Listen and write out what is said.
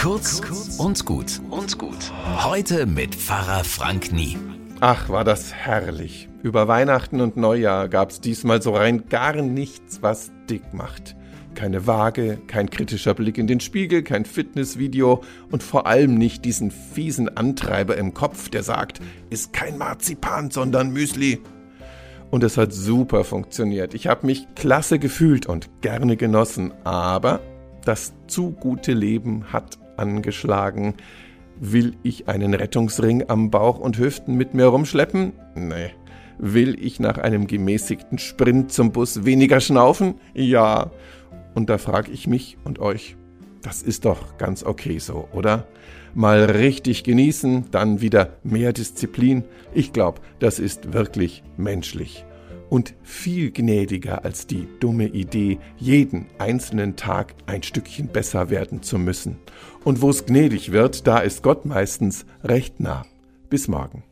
Kurz und gut und gut. Heute mit Pfarrer Frank Nie. Ach, war das herrlich. Über Weihnachten und Neujahr gab's diesmal so rein gar nichts, was dick macht. Keine Waage, kein kritischer Blick in den Spiegel, kein Fitnessvideo und vor allem nicht diesen fiesen Antreiber im Kopf, der sagt, ist kein Marzipan, sondern Müsli. Und es hat super funktioniert. Ich habe mich klasse gefühlt und gerne genossen, aber das zu gute Leben hat angeschlagen. Will ich einen Rettungsring am Bauch und Hüften mit mir rumschleppen? Nee. Will ich nach einem gemäßigten Sprint zum Bus weniger schnaufen? Ja. Und da frage ich mich und euch, das ist doch ganz okay so, oder? Mal richtig genießen, dann wieder mehr Disziplin. Ich glaube, das ist wirklich menschlich und viel gnädiger als die dumme Idee, jeden einzelnen Tag ein Stückchen besser werden zu müssen. Und wo es gnädig wird, da ist Gott meistens recht nah. Bis morgen.